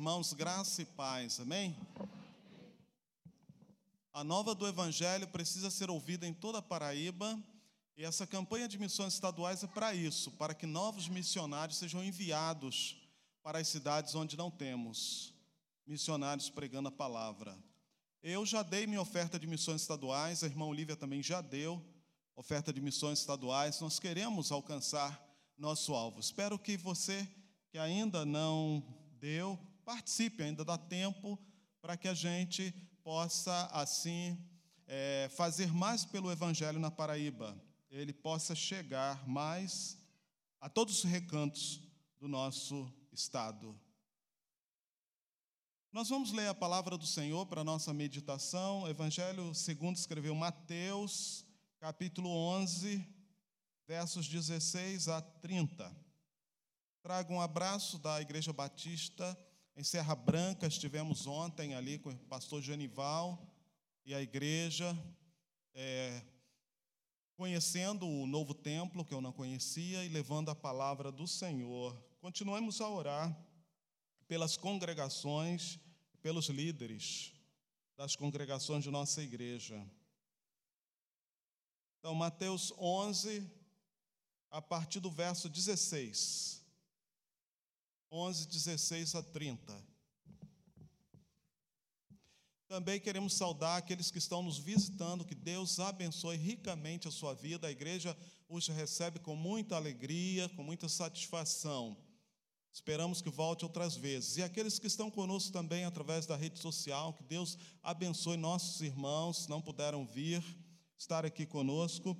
Irmãos, graça e paz, amém? A nova do Evangelho precisa ser ouvida em toda a Paraíba, e essa campanha de missões estaduais é para isso, para que novos missionários sejam enviados para as cidades onde não temos missionários pregando a palavra. Eu já dei minha oferta de missões estaduais, a irmã Olivia também já deu oferta de missões estaduais. Nós queremos alcançar nosso alvo. Espero que você que ainda não deu, participe, ainda dá tempo para que a gente possa, assim, é, fazer mais pelo Evangelho na Paraíba, ele possa chegar mais a todos os recantos do nosso estado. Nós vamos ler a palavra do Senhor para a nossa meditação, Evangelho segundo escreveu Mateus, capítulo 11, versos 16 a 30. Trago um abraço da Igreja Batista em Serra Branca, estivemos ontem ali com o pastor Genival e a igreja, é, conhecendo o novo templo que eu não conhecia e levando a palavra do Senhor. Continuamos a orar pelas congregações, pelos líderes das congregações de nossa igreja. Então, Mateus 11, a partir do verso 16. 11, 16 a 30. Também queremos saudar aqueles que estão nos visitando, que Deus abençoe ricamente a sua vida. A igreja os recebe com muita alegria, com muita satisfação. Esperamos que volte outras vezes. E aqueles que estão conosco também através da rede social, que Deus abençoe nossos irmãos, não puderam vir, estar aqui conosco.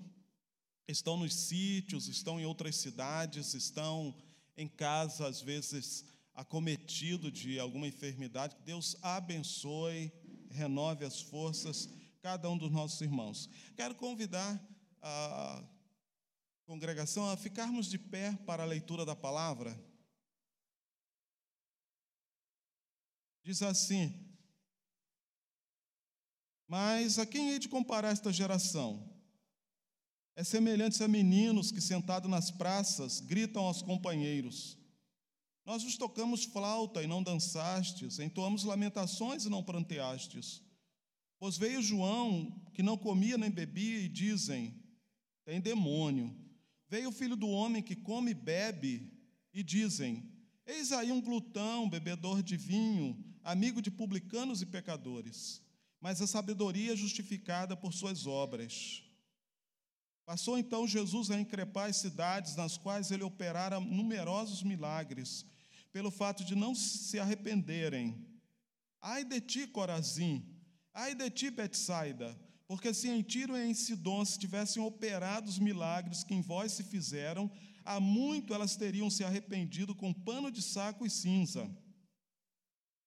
Estão nos sítios, estão em outras cidades, estão em casa, às vezes acometido de alguma enfermidade, que Deus abençoe, renove as forças, cada um dos nossos irmãos. Quero convidar a congregação a ficarmos de pé para a leitura da palavra. Diz assim: Mas a quem hei de comparar esta geração? É semelhante a meninos que, sentados nas praças, gritam aos companheiros: Nós vos tocamos flauta e não dançastes, entoamos lamentações e não pranteastes. Pois veio João, que não comia nem bebia, e dizem: Tem demônio. Veio o filho do homem que come e bebe, e dizem: Eis aí um glutão, bebedor de vinho, amigo de publicanos e pecadores. Mas a sabedoria é justificada por suas obras. Passou então Jesus a increpar as cidades nas quais ele operara numerosos milagres, pelo fato de não se arrependerem. Ai de ti, Corazim! Ai de ti, Betsaida! Porque se em Tiro e em Sidom se tivessem operado os milagres que em vós se fizeram, há muito elas teriam se arrependido com pano de saco e cinza.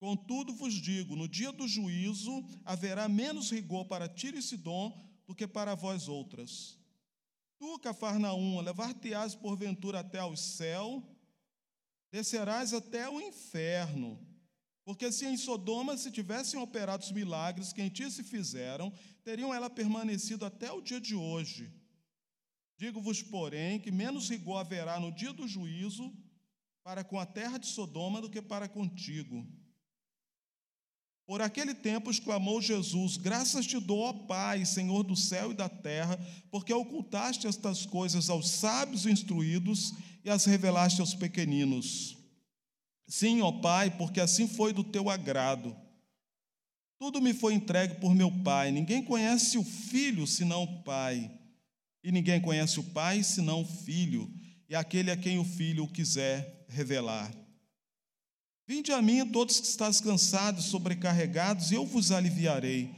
Contudo vos digo, no dia do juízo haverá menos rigor para Tiro e Sidom do que para vós outras. Tu, Cafarnaum, levar-te-ás porventura até ao céu, descerás até o inferno. Porque se em Sodoma se tivessem operado os milagres que em ti se fizeram, teriam ela permanecido até o dia de hoje. Digo-vos, porém, que menos rigor haverá no dia do juízo para com a terra de Sodoma do que para contigo. Por aquele tempo exclamou Jesus: Graças te dou, ó Pai, Senhor do céu e da terra, porque ocultaste estas coisas aos sábios instruídos e as revelaste aos pequeninos. Sim, ó Pai, porque assim foi do teu agrado. Tudo me foi entregue por meu Pai. Ninguém conhece o Filho senão o Pai, e ninguém conhece o Pai senão o Filho, e aquele a quem o Filho quiser revelar. Vinde a mim, todos que estáis cansados, sobrecarregados, e eu vos aliviarei.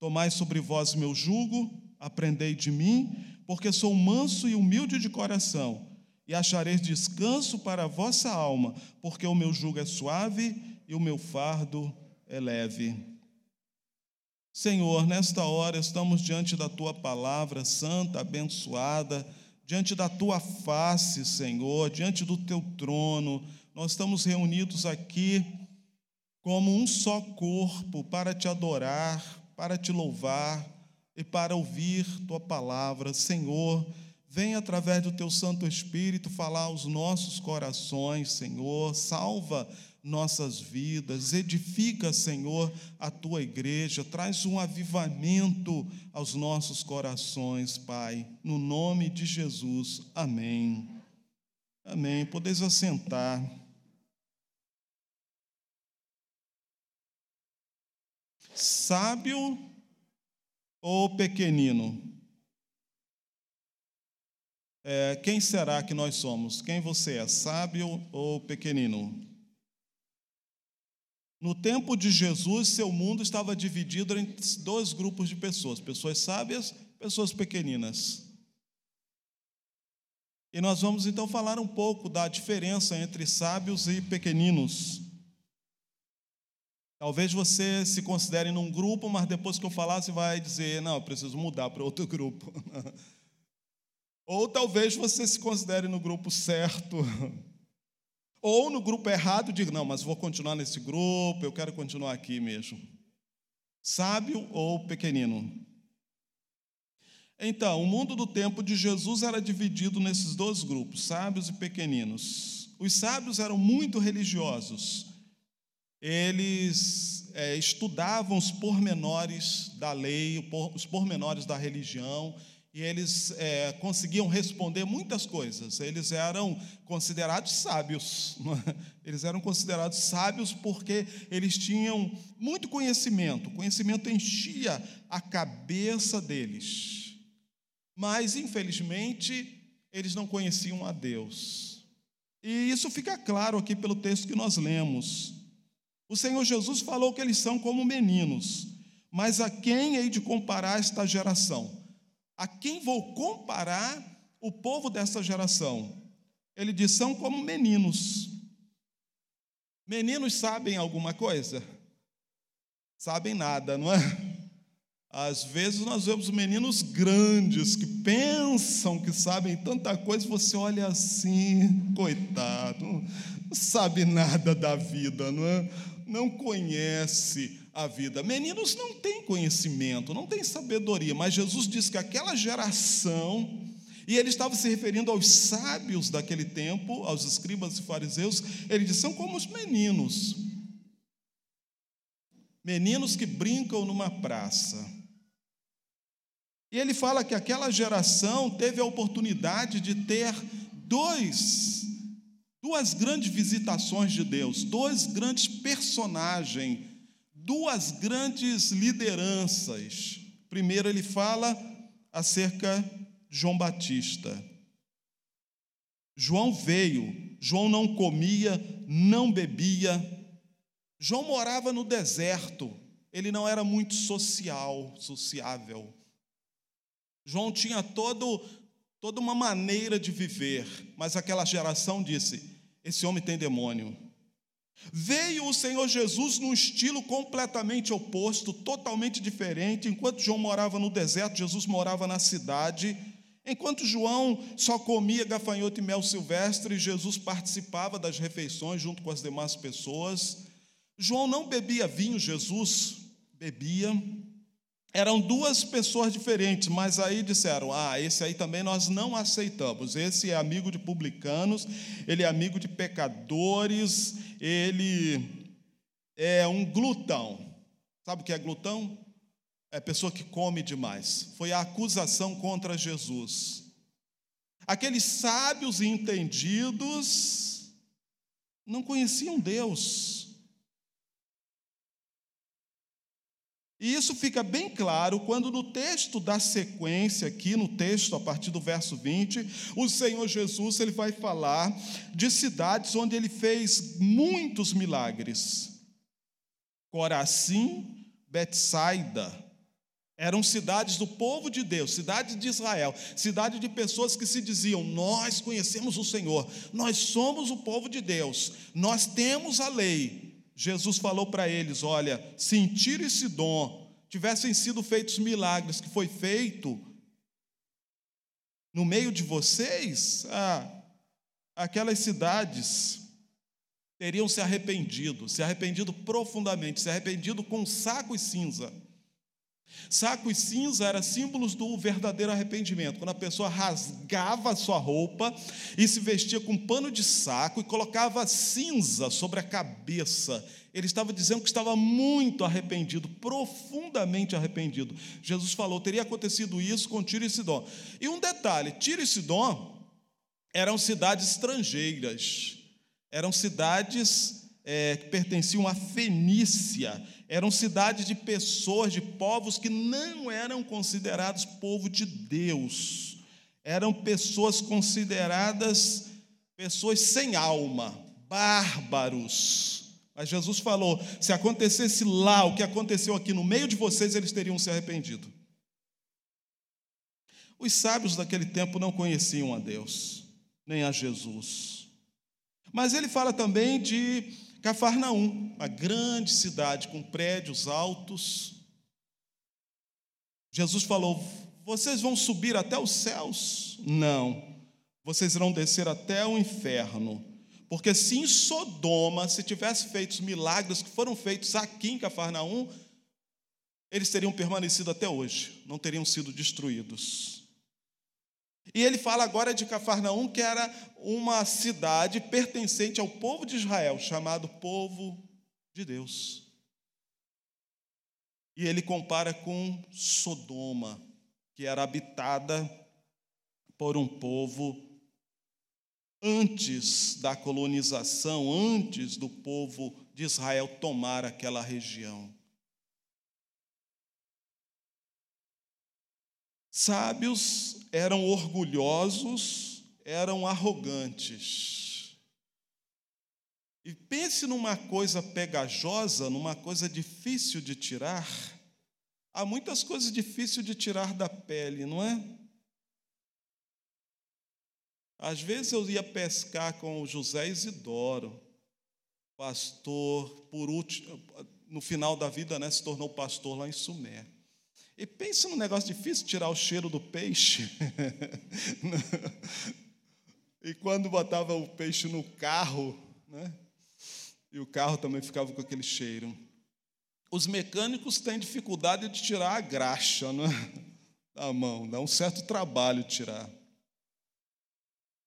Tomai sobre vós meu jugo, aprendei de mim, porque sou manso e humilde de coração, e achareis descanso para a vossa alma, porque o meu jugo é suave e o meu fardo é leve. Senhor, nesta hora estamos diante da tua palavra santa, abençoada, diante da tua face, Senhor, diante do teu trono nós estamos reunidos aqui como um só corpo para te adorar, para te louvar e para ouvir tua palavra. Senhor, vem através do teu Santo Espírito falar aos nossos corações, Senhor. Salva nossas vidas, edifica, Senhor, a tua igreja, traz um avivamento aos nossos corações, Pai, no nome de Jesus. Amém. Amém. Podeis assentar. Sábio ou pequenino? É, quem será que nós somos? Quem você é, sábio ou pequenino? No tempo de Jesus, seu mundo estava dividido em dois grupos de pessoas: pessoas sábias, pessoas pequeninas. E nós vamos então falar um pouco da diferença entre sábios e pequeninos. Talvez você se considere num grupo, mas depois que eu falar, você vai dizer: não, eu preciso mudar para outro grupo. Ou talvez você se considere no grupo certo, ou no grupo errado, diga: não, mas vou continuar nesse grupo, eu quero continuar aqui mesmo. Sábio ou pequenino? Então, o mundo do tempo de Jesus era dividido nesses dois grupos, sábios e pequeninos. Os sábios eram muito religiosos, eles é, estudavam os pormenores da lei, os pormenores da religião, e eles é, conseguiam responder muitas coisas. Eles eram considerados sábios. É? Eles eram considerados sábios porque eles tinham muito conhecimento. O conhecimento enchia a cabeça deles. Mas, infelizmente, eles não conheciam a Deus. E isso fica claro aqui pelo texto que nós lemos. O Senhor Jesus falou que eles são como meninos. Mas a quem hei de comparar esta geração? A quem vou comparar o povo dessa geração? Ele diz: são como meninos. Meninos sabem alguma coisa? Sabem nada, não é? Às vezes nós vemos meninos grandes que pensam que sabem tanta coisa, você olha assim, coitado, não sabe nada da vida, não é? Não conhece a vida. Meninos não têm conhecimento, não têm sabedoria, mas Jesus diz que aquela geração, e ele estava se referindo aos sábios daquele tempo, aos escribas e fariseus, ele diz: são como os meninos. Meninos que brincam numa praça. E ele fala que aquela geração teve a oportunidade de ter dois, duas grandes visitações de Deus, dois grandes personagens duas grandes lideranças. Primeiro, ele fala acerca de João Batista. João veio, João não comia, não bebia. João morava no deserto, ele não era muito social, sociável. João tinha todo, toda uma maneira de viver, mas aquela geração disse: esse homem tem demônio. Veio o Senhor Jesus num estilo completamente oposto, totalmente diferente. Enquanto João morava no deserto, Jesus morava na cidade. Enquanto João só comia gafanhoto e mel silvestre, Jesus participava das refeições junto com as demais pessoas. João não bebia vinho, Jesus bebia. Eram duas pessoas diferentes, mas aí disseram: Ah, esse aí também nós não aceitamos. Esse é amigo de publicanos, ele é amigo de pecadores, ele é um glutão. Sabe o que é glutão? É pessoa que come demais. Foi a acusação contra Jesus. Aqueles sábios e entendidos não conheciam Deus. E isso fica bem claro quando no texto da sequência, aqui no texto, a partir do verso 20, o Senhor Jesus ele vai falar de cidades onde ele fez muitos milagres. Corazim, Betsaida, eram cidades do povo de Deus, cidades de Israel, cidade de pessoas que se diziam: Nós conhecemos o Senhor, nós somos o povo de Deus, nós temos a lei, Jesus falou para eles: olha, se em Tiro e tivessem sido feitos milagres que foi feito no meio de vocês, ah, aquelas cidades teriam se arrependido, se arrependido profundamente, se arrependido com saco e cinza. Saco e cinza eram símbolos do verdadeiro arrependimento, quando a pessoa rasgava a sua roupa e se vestia com pano de saco e colocava cinza sobre a cabeça. Ele estava dizendo que estava muito arrependido, profundamente arrependido. Jesus falou: teria acontecido isso com Tiro e Sidom. E um detalhe: Tiro e Sidom eram cidades estrangeiras, eram cidades é, que pertenciam à Fenícia, eram cidades de pessoas, de povos que não eram considerados povo de Deus, eram pessoas consideradas pessoas sem alma, bárbaros. Mas Jesus falou: se acontecesse lá o que aconteceu aqui no meio de vocês, eles teriam se arrependido. Os sábios daquele tempo não conheciam a Deus, nem a Jesus. Mas ele fala também de Cafarnaum, uma grande cidade com prédios altos. Jesus falou: Vocês vão subir até os céus? Não, vocês irão descer até o inferno. Porque se em Sodoma se tivesse feito os milagres que foram feitos aqui em Cafarnaum, eles teriam permanecido até hoje, não teriam sido destruídos. E ele fala agora de Cafarnaum, que era uma cidade pertencente ao povo de Israel, chamado povo de Deus. E ele compara com Sodoma, que era habitada por um povo antes da colonização, antes do povo de Israel tomar aquela região. Sábios eram orgulhosos, eram arrogantes. E pense numa coisa pegajosa, numa coisa difícil de tirar. Há muitas coisas difíceis de tirar da pele, não é? Às vezes eu ia pescar com o José Isidoro, pastor, por último, no final da vida, né, se tornou pastor lá em Sumé. E pense num negócio difícil tirar o cheiro do peixe. e quando botava o peixe no carro, né? E o carro também ficava com aquele cheiro. Os mecânicos têm dificuldade de tirar a graxa né? da mão, dá um certo trabalho tirar.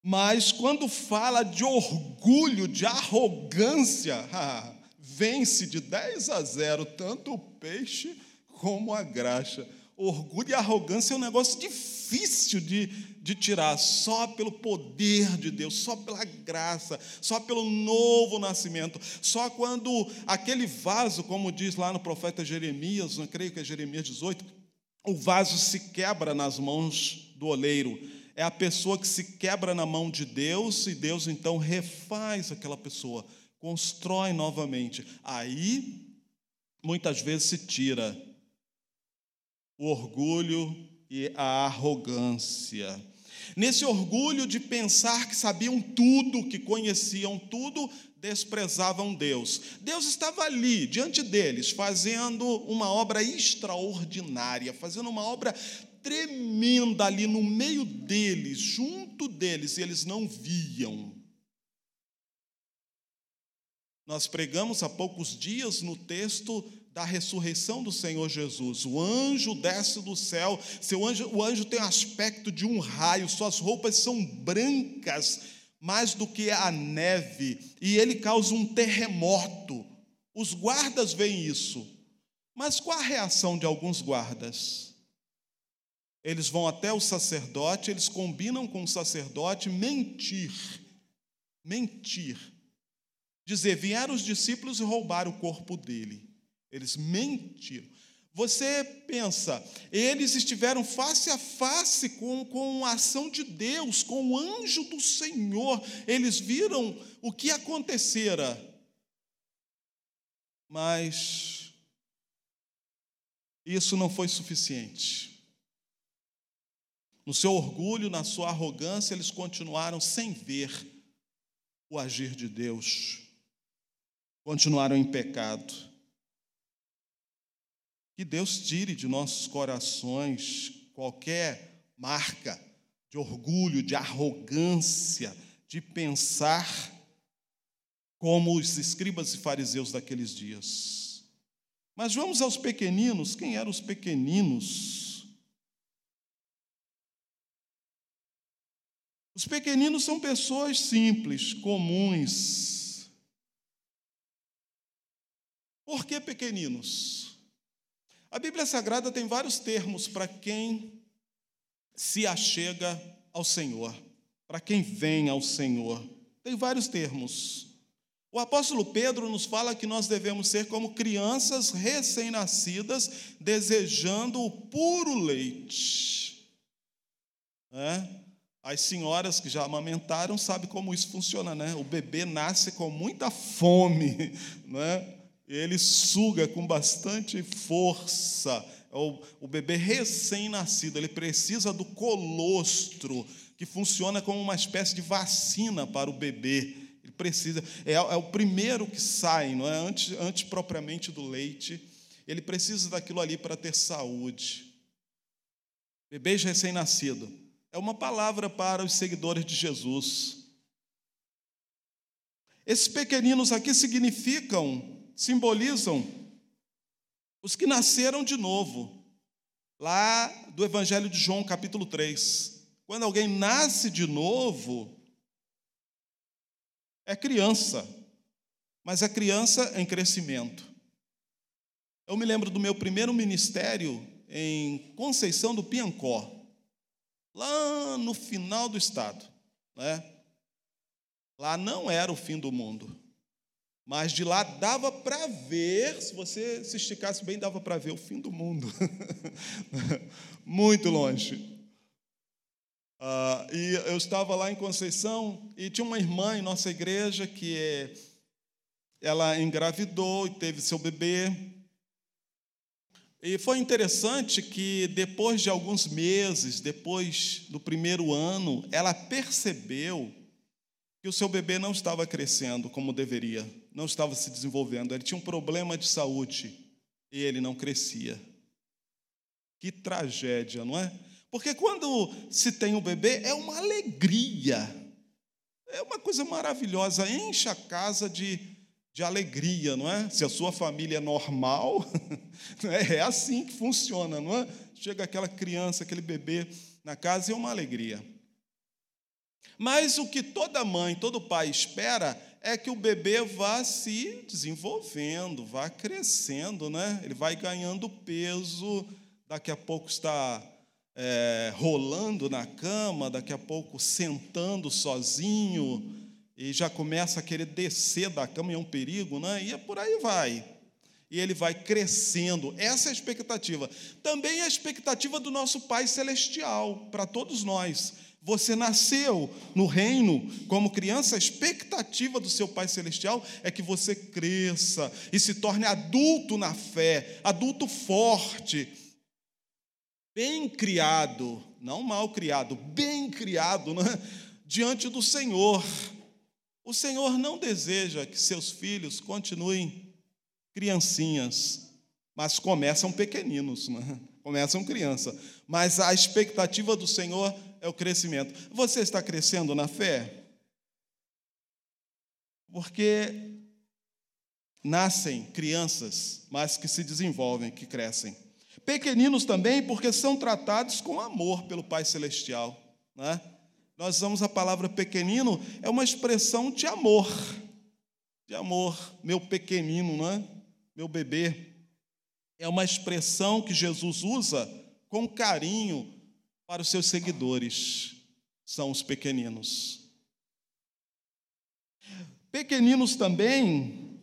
Mas quando fala de orgulho, de arrogância, vence de 10 a 0 tanto o peixe como a graxa. Orgulho e arrogância é um negócio difícil de, de tirar, só pelo poder de Deus, só pela graça, só pelo novo nascimento, só quando aquele vaso, como diz lá no profeta Jeremias, não creio que é Jeremias 18, o vaso se quebra nas mãos do oleiro. É a pessoa que se quebra na mão de Deus e Deus então refaz aquela pessoa, constrói novamente. Aí, muitas vezes se tira o orgulho e a arrogância. Nesse orgulho de pensar que sabiam tudo, que conheciam tudo, desprezavam Deus. Deus estava ali, diante deles, fazendo uma obra extraordinária, fazendo uma obra tremenda ali no meio deles, junto deles, e eles não viam. Nós pregamos há poucos dias no texto da ressurreição do Senhor Jesus. O anjo desce do céu, seu anjo, o anjo tem o aspecto de um raio, suas roupas são brancas, mais do que a neve, e ele causa um terremoto. Os guardas veem isso. Mas qual a reação de alguns guardas? Eles vão até o sacerdote, eles combinam com o sacerdote mentir. Mentir. Dizer, vieram os discípulos e roubaram o corpo dele. Eles mentiram. Você pensa, eles estiveram face a face com, com a ação de Deus, com o anjo do Senhor, eles viram o que acontecera. Mas isso não foi suficiente. No seu orgulho, na sua arrogância, eles continuaram sem ver o agir de Deus, continuaram em pecado. Que Deus tire de nossos corações qualquer marca de orgulho, de arrogância, de pensar como os escribas e fariseus daqueles dias. Mas vamos aos pequeninos. Quem eram os pequeninos? Os pequeninos são pessoas simples, comuns. Por que pequeninos? A Bíblia Sagrada tem vários termos para quem se achega ao Senhor, para quem vem ao Senhor. Tem vários termos. O apóstolo Pedro nos fala que nós devemos ser como crianças recém-nascidas, desejando o puro leite. É? As senhoras que já amamentaram sabem como isso funciona, né? O bebê nasce com muita fome, né? Ele suga com bastante força. É o, o bebê recém-nascido, ele precisa do colostro, que funciona como uma espécie de vacina para o bebê. Ele precisa, é, é o primeiro que sai, não é? Antes, antes propriamente do leite. Ele precisa daquilo ali para ter saúde. Bebês recém-nascido. É uma palavra para os seguidores de Jesus. Esses pequeninos aqui significam, simbolizam os que nasceram de novo. Lá do Evangelho de João, capítulo 3. Quando alguém nasce de novo, é criança, mas é criança em crescimento. Eu me lembro do meu primeiro ministério em Conceição do Piancó, lá no final do estado. Né? Lá não era o fim do mundo, mas de lá dava para ver, se você se esticasse bem, dava para ver o fim do mundo. Muito longe. Uh, e eu estava lá em Conceição e tinha uma irmã em nossa igreja que ela engravidou e teve seu bebê. E foi interessante que depois de alguns meses, depois do primeiro ano, ela percebeu que o seu bebê não estava crescendo como deveria, não estava se desenvolvendo. Ele tinha um problema de saúde e ele não crescia. Que tragédia, não é? Porque quando se tem um bebê, é uma alegria, é uma coisa maravilhosa, enche a casa de, de alegria, não é? Se a sua família é normal, é? é assim que funciona, não é? Chega aquela criança, aquele bebê na casa e é uma alegria. Mas o que toda mãe, todo pai espera é que o bebê vá se desenvolvendo, vá crescendo, né? Ele vai ganhando peso, daqui a pouco está é, rolando na cama, daqui a pouco sentando sozinho, e já começa a querer descer da cama, e é um perigo, né? e é por aí vai. E ele vai crescendo. Essa é a expectativa. Também é a expectativa do nosso Pai Celestial, para todos nós. Você nasceu no reino como criança, a expectativa do seu Pai Celestial é que você cresça e se torne adulto na fé, adulto forte, bem criado, não mal criado, bem criado, né? diante do Senhor. O Senhor não deseja que seus filhos continuem criancinhas, mas começam pequeninos, né? começam criança. Mas a expectativa do Senhor é o crescimento. Você está crescendo na fé? Porque nascem crianças, mas que se desenvolvem, que crescem. Pequeninos também, porque são tratados com amor pelo Pai Celestial. Né? Nós usamos a palavra pequenino, é uma expressão de amor. De amor, meu pequenino, né? meu bebê. É uma expressão que Jesus usa com carinho para os seus seguidores. São os pequeninos. Pequeninos também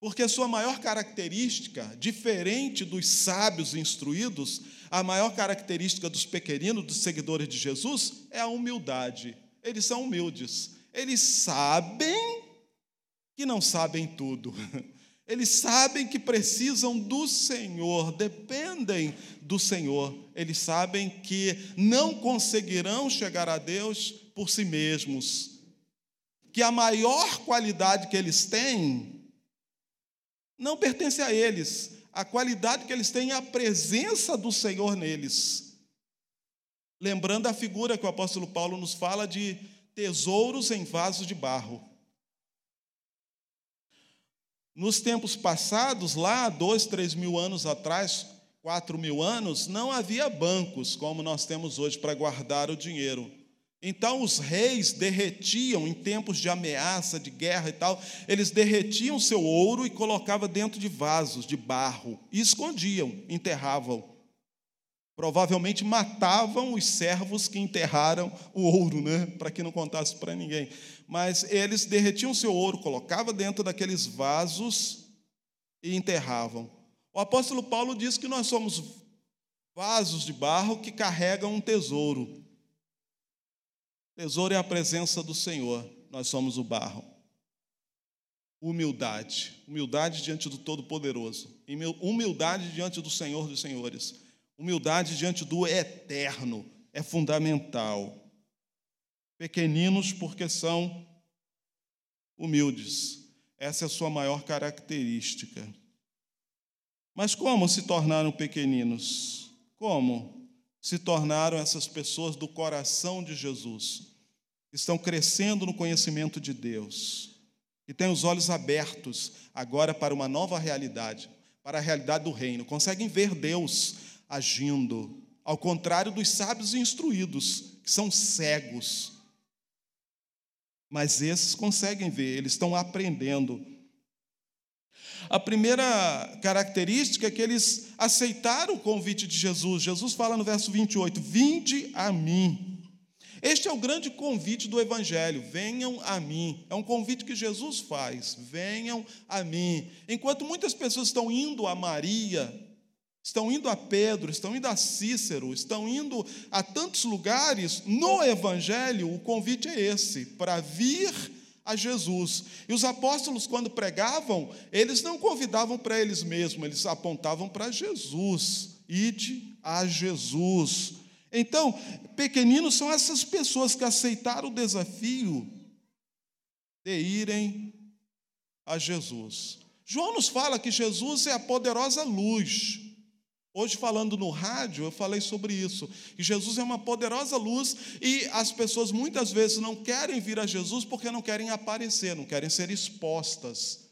porque a sua maior característica, diferente dos sábios instruídos, a maior característica dos pequeninos, dos seguidores de Jesus, é a humildade. Eles são humildes. Eles sabem que não sabem tudo. Eles sabem que precisam do Senhor, dependem do Senhor. Eles sabem que não conseguirão chegar a Deus por si mesmos. Que a maior qualidade que eles têm não pertence a eles. A qualidade que eles têm é a presença do Senhor neles. Lembrando a figura que o apóstolo Paulo nos fala de tesouros em vasos de barro. Nos tempos passados, lá, dois, três mil anos atrás, quatro mil anos, não havia bancos como nós temos hoje para guardar o dinheiro. Então, os reis derretiam, em tempos de ameaça, de guerra e tal, eles derretiam seu ouro e colocavam dentro de vasos de barro e escondiam, enterravam. Provavelmente matavam os servos que enterraram o ouro, né? para que não contasse para ninguém. Mas eles derretiam seu ouro, colocavam dentro daqueles vasos e enterravam. O apóstolo Paulo diz que nós somos vasos de barro que carregam um tesouro. Tesouro é a presença do Senhor, nós somos o barro. Humildade, humildade diante do Todo-Poderoso, humildade diante do Senhor dos Senhores. Humildade diante do eterno é fundamental. Pequeninos porque são humildes. Essa é a sua maior característica. Mas como se tornaram pequeninos? Como se tornaram essas pessoas do coração de Jesus? Estão crescendo no conhecimento de Deus e têm os olhos abertos agora para uma nova realidade, para a realidade do reino. Conseguem ver Deus agindo, ao contrário dos sábios instruídos, que são cegos. Mas esses conseguem ver, eles estão aprendendo. A primeira característica é que eles aceitaram o convite de Jesus. Jesus fala no verso 28: Vinde a mim. Este é o grande convite do Evangelho: venham a mim. É um convite que Jesus faz: venham a mim. Enquanto muitas pessoas estão indo a Maria, estão indo a Pedro, estão indo a Cícero, estão indo a tantos lugares, no Evangelho o convite é esse, para vir a Jesus. E os apóstolos, quando pregavam, eles não convidavam para eles mesmos, eles apontavam para Jesus. Ide a Jesus. Então, pequeninos são essas pessoas que aceitaram o desafio de irem a Jesus. João nos fala que Jesus é a poderosa luz Hoje, falando no rádio, eu falei sobre isso. Que Jesus é uma poderosa luz e as pessoas muitas vezes não querem vir a Jesus porque não querem aparecer, não querem ser expostas,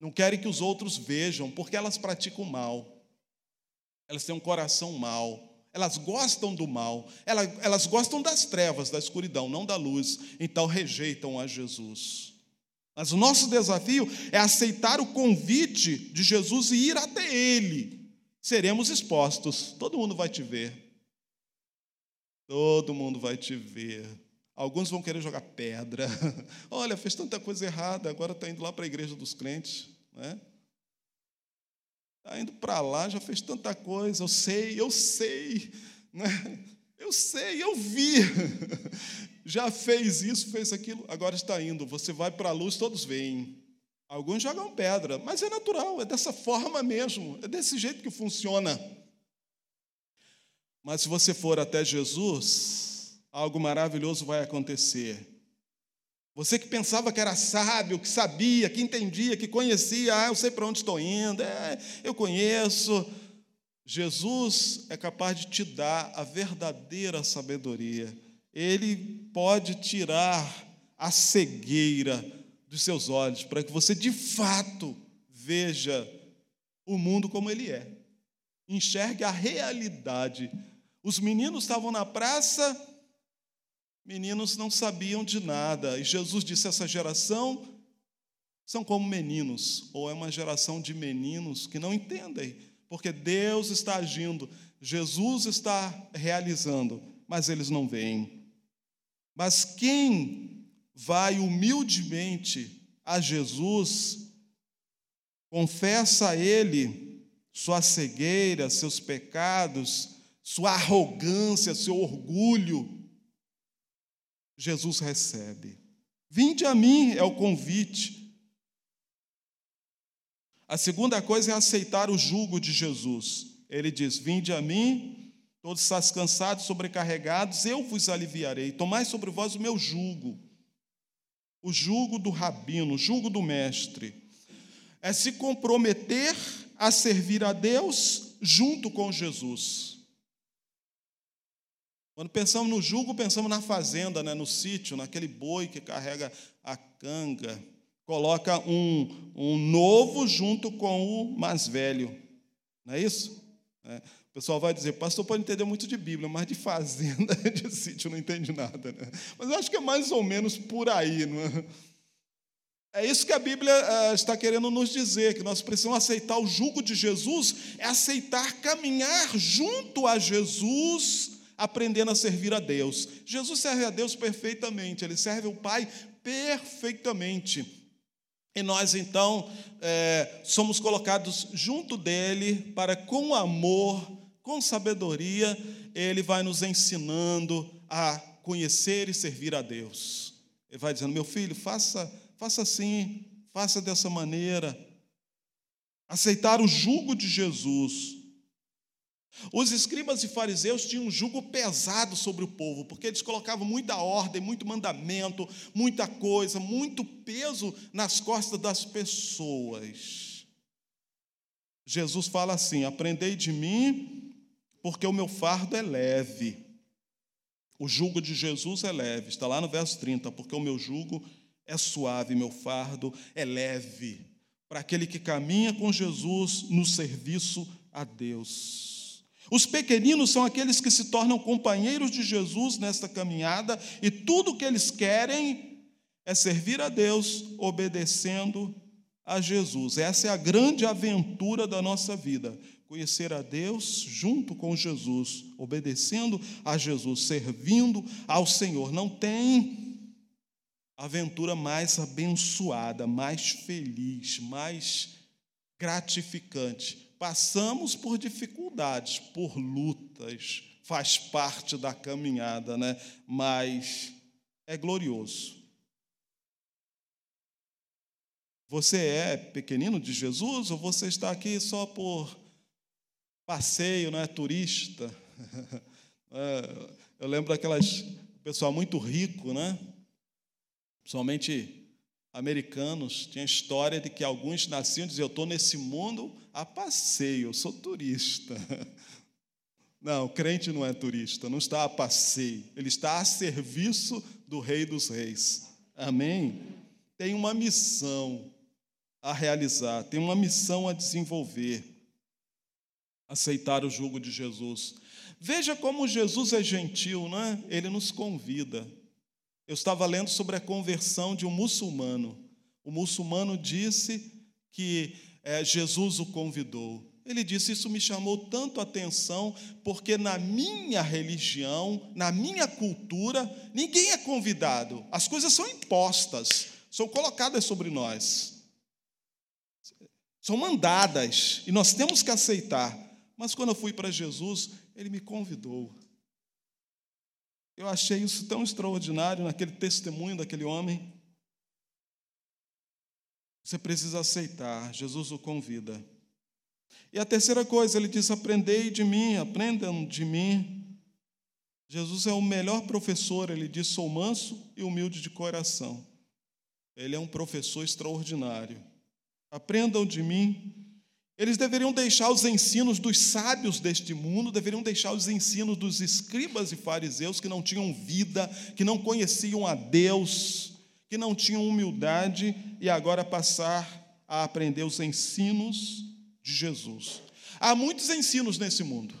não querem que os outros vejam, porque elas praticam mal, elas têm um coração mau, elas gostam do mal, elas, elas gostam das trevas, da escuridão, não da luz, então rejeitam a Jesus. Mas o nosso desafio é aceitar o convite de Jesus e ir até Ele seremos expostos. Todo mundo vai te ver. Todo mundo vai te ver. Alguns vão querer jogar pedra. Olha, fez tanta coisa errada, agora está indo lá para a igreja dos crentes. Né? Está indo para lá, já fez tanta coisa. Eu sei, eu sei. Né? Eu sei, eu vi. Já fez isso, fez aquilo, agora está indo. Você vai para a luz, todos veem. Alguns jogam pedra, mas é natural, é dessa forma mesmo, é desse jeito que funciona. Mas se você for até Jesus, algo maravilhoso vai acontecer. Você que pensava que era sábio, que sabia, que entendia, que conhecia, ah, eu sei para onde estou indo, é, eu conheço. Jesus é capaz de te dar a verdadeira sabedoria. Ele pode tirar a cegueira dos seus olhos, para que você de fato veja o mundo como ele é. Enxergue a realidade. Os meninos estavam na praça, meninos não sabiam de nada. E Jesus disse: essa geração são como meninos, ou é uma geração de meninos que não entendem, porque Deus está agindo, Jesus está realizando, mas eles não veem. Mas quem vai humildemente a Jesus, confessa a Ele sua cegueira, seus pecados, sua arrogância, seu orgulho, Jesus recebe. Vinde a mim é o convite. A segunda coisa é aceitar o jugo de Jesus. Ele diz: Vinde a mim, todos estás cansados, sobrecarregados, eu vos aliviarei. Tomai sobre vós o meu jugo o jugo do rabino, o jugo do mestre, é se comprometer a servir a Deus junto com Jesus. Quando pensamos no jugo, pensamos na fazenda, né, no sítio, naquele boi que carrega a canga. coloca um, um novo junto com o mais velho. Não é isso? É. O pessoal vai dizer, pastor pode entender muito de Bíblia, mas de fazenda, de sítio, não entende nada. Né? Mas eu acho que é mais ou menos por aí. Não é? É isso que a Bíblia uh, está querendo nos dizer, que nós precisamos aceitar o jugo de Jesus, é aceitar caminhar junto a Jesus, aprendendo a servir a Deus. Jesus serve a Deus perfeitamente, ele serve o Pai perfeitamente. E nós, então, é, somos colocados junto dele para, com amor, com sabedoria, ele vai nos ensinando a conhecer e servir a Deus. Ele vai dizendo: meu filho, faça Faça assim, faça dessa maneira. Aceitar o jugo de Jesus. Os escribas e fariseus tinham um jugo pesado sobre o povo, porque eles colocavam muita ordem, muito mandamento, muita coisa, muito peso nas costas das pessoas. Jesus fala assim: Aprendei de mim, porque o meu fardo é leve. O jugo de Jesus é leve, está lá no verso 30, porque o meu jugo é suave, meu fardo é leve, para aquele que caminha com Jesus no serviço a Deus. Os pequeninos são aqueles que se tornam companheiros de Jesus nesta caminhada e tudo o que eles querem é servir a Deus obedecendo a Jesus. Essa é a grande aventura da nossa vida. Conhecer a Deus junto com Jesus, obedecendo a Jesus, servindo ao Senhor. Não tem aventura mais abençoada, mais feliz, mais gratificante. Passamos por dificuldades, por lutas, faz parte da caminhada, né? Mas é glorioso. Você é pequenino de Jesus ou você está aqui só por passeio, não é turista? Eu lembro daquelas pessoal muito rico, né? principalmente americanos, tinha história de que alguns nasciam e diziam: Eu estou nesse mundo a passeio, eu sou turista. Não, crente não é turista, não está a passeio, ele está a serviço do Rei dos Reis. Amém? Tem uma missão a realizar, tem uma missão a desenvolver. Aceitar o jugo de Jesus. Veja como Jesus é gentil, né? Ele nos convida. Eu estava lendo sobre a conversão de um muçulmano. O muçulmano disse que é, Jesus o convidou. Ele disse: Isso me chamou tanto a atenção, porque na minha religião, na minha cultura, ninguém é convidado. As coisas são impostas, são colocadas sobre nós, são mandadas, e nós temos que aceitar. Mas quando eu fui para Jesus, ele me convidou. Eu achei isso tão extraordinário naquele testemunho daquele homem. Você precisa aceitar, Jesus o convida. E a terceira coisa, ele diz: Aprendei de mim, aprendam de mim. Jesus é o melhor professor, ele diz: Sou manso e humilde de coração. Ele é um professor extraordinário. Aprendam de mim, eles deveriam deixar os ensinos dos sábios deste mundo, deveriam deixar os ensinos dos escribas e fariseus que não tinham vida, que não conheciam a Deus, que não tinham humildade, e agora passar a aprender os ensinos de Jesus. Há muitos ensinos nesse mundo,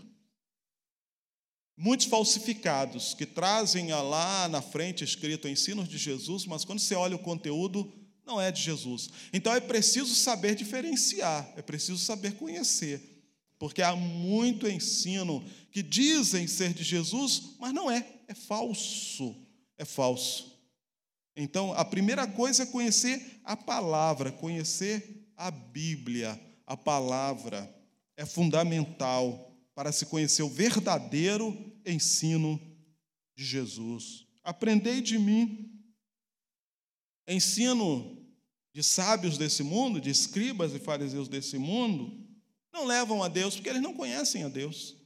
muitos falsificados, que trazem lá na frente escrito ensinos de Jesus, mas quando você olha o conteúdo, não é de Jesus. Então é preciso saber diferenciar, é preciso saber conhecer, porque há muito ensino que dizem ser de Jesus, mas não é, é falso, é falso. Então, a primeira coisa é conhecer a palavra, conhecer a Bíblia, a palavra é fundamental para se conhecer o verdadeiro ensino de Jesus. Aprendei de mim, ensino de sábios desse mundo, de escribas e fariseus desse mundo, não levam a Deus porque eles não conhecem a Deus.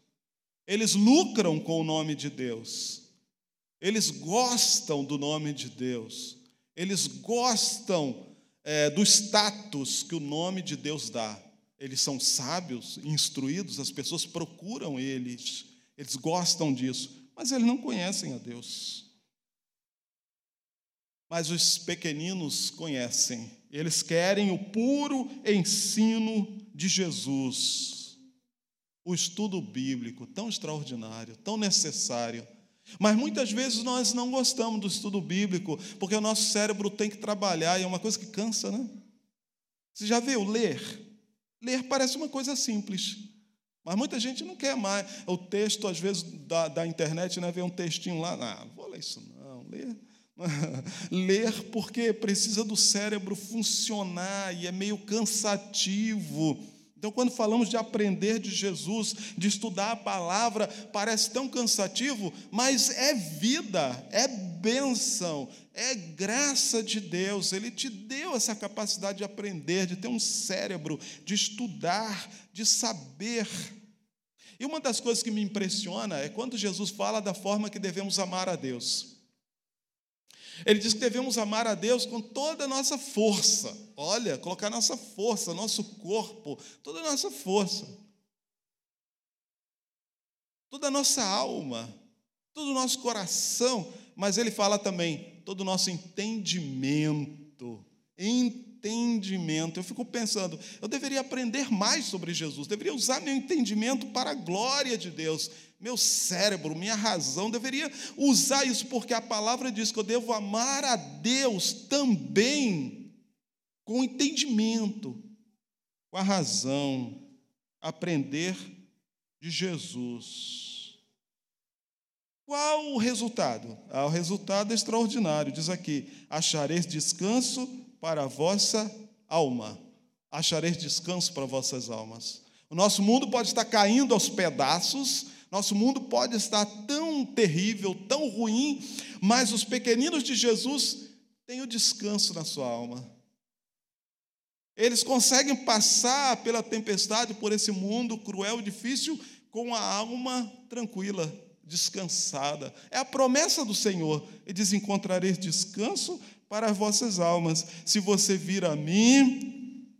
Eles lucram com o nome de Deus. Eles gostam do nome de Deus. Eles gostam é, do status que o nome de Deus dá. Eles são sábios, instruídos, as pessoas procuram eles, eles gostam disso, mas eles não conhecem a Deus. Mas os pequeninos conhecem, eles querem o puro ensino de Jesus. O estudo bíblico, tão extraordinário, tão necessário. Mas muitas vezes nós não gostamos do estudo bíblico, porque o nosso cérebro tem que trabalhar, e é uma coisa que cansa, né? Você já viu ler? Ler parece uma coisa simples. Mas muita gente não quer mais. O texto, às vezes, da, da internet, né, vê um textinho lá, ah, vou ler isso não, ler. ler porque precisa do cérebro funcionar e é meio cansativo. Então, quando falamos de aprender de Jesus, de estudar a palavra, parece tão cansativo, mas é vida, é bênção, é graça de Deus. Ele te deu essa capacidade de aprender, de ter um cérebro, de estudar, de saber. E uma das coisas que me impressiona é quando Jesus fala da forma que devemos amar a Deus. Ele diz que devemos amar a Deus com toda a nossa força. Olha, colocar nossa força, nosso corpo, toda a nossa força. Toda a nossa alma, todo o nosso coração. Mas ele fala também, todo o nosso entendimento. Entendimento. Eu fico pensando, eu deveria aprender mais sobre Jesus, deveria usar meu entendimento para a glória de Deus meu cérebro, minha razão, deveria usar isso, porque a palavra diz que eu devo amar a Deus também com entendimento, com a razão, aprender de Jesus. Qual o resultado? Ah, o resultado é extraordinário. Diz aqui: achareis descanso para a vossa alma. Achareis descanso para vossas almas. O nosso mundo pode estar caindo aos pedaços, nosso mundo pode estar tão terrível, tão ruim, mas os pequeninos de Jesus têm o descanso na sua alma. Eles conseguem passar pela tempestade, por esse mundo cruel e difícil, com a alma tranquila, descansada. É a promessa do Senhor. Ele diz: Encontrareis descanso para as vossas almas. Se você vir a mim,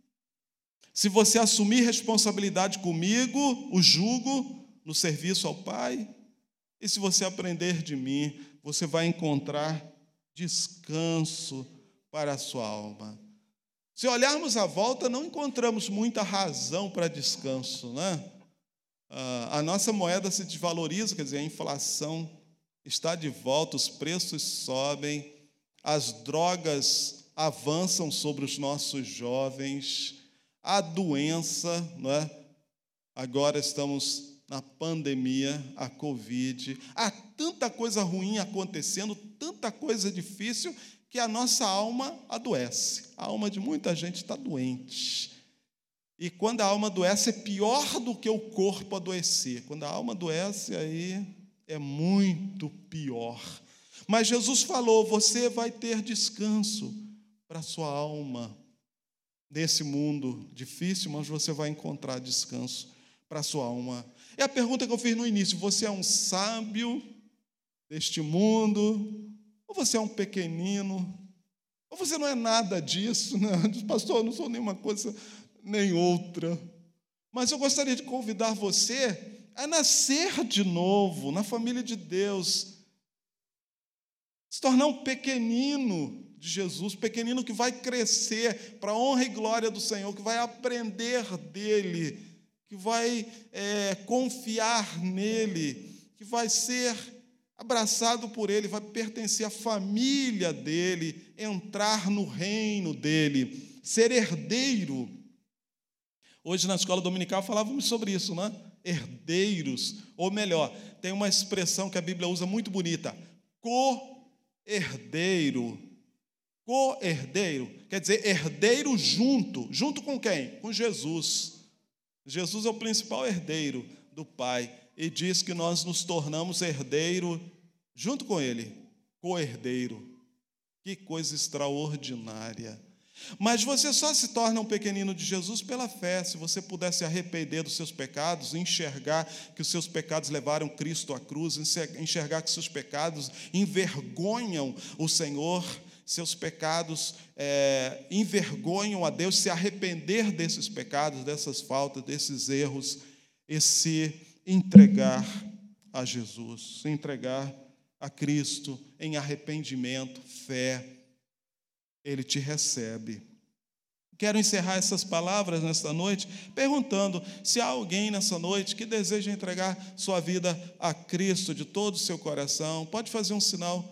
se você assumir responsabilidade comigo, o jugo, no serviço ao Pai. E se você aprender de mim, você vai encontrar descanso para a sua alma. Se olharmos à volta, não encontramos muita razão para descanso, né? Ah, a nossa moeda se desvaloriza, quer dizer, a inflação está de volta, os preços sobem, as drogas avançam sobre os nossos jovens, a doença, não é? Agora estamos na pandemia, a Covid. Há tanta coisa ruim acontecendo, tanta coisa difícil, que a nossa alma adoece. A alma de muita gente está doente. E quando a alma adoece, é pior do que o corpo adoecer. Quando a alma adoece, aí é muito pior. Mas Jesus falou: você vai ter descanso para sua alma. Nesse mundo difícil, mas você vai encontrar descanso para sua alma. É a pergunta que eu fiz no início: você é um sábio deste mundo? Ou você é um pequenino? Ou você não é nada disso? Né? Pastor, eu não sou nenhuma coisa nem outra. Mas eu gostaria de convidar você a nascer de novo na família de Deus, se tornar um pequenino de Jesus, pequenino que vai crescer para a honra e glória do Senhor, que vai aprender dele que vai é, confiar nele, que vai ser abraçado por ele, vai pertencer à família dele, entrar no reino dele, ser herdeiro. Hoje na escola dominical falávamos sobre isso, né? Herdeiros, ou melhor, tem uma expressão que a Bíblia usa muito bonita: co-herdeiro. Co-herdeiro, quer dizer, herdeiro junto. Junto com quem? Com Jesus. Jesus é o principal herdeiro do Pai e diz que nós nos tornamos herdeiro junto com Ele, co-herdeiro. Que coisa extraordinária. Mas você só se torna um pequenino de Jesus pela fé, se você puder se arrepender dos seus pecados, enxergar que os seus pecados levaram Cristo à cruz, enxergar que seus pecados envergonham o Senhor seus pecados é, envergonham a Deus, se arrepender desses pecados, dessas faltas, desses erros, e se entregar a Jesus, se entregar a Cristo em arrependimento, fé ele te recebe. Quero encerrar essas palavras nesta noite perguntando se há alguém nessa noite que deseja entregar sua vida a Cristo de todo o seu coração. Pode fazer um sinal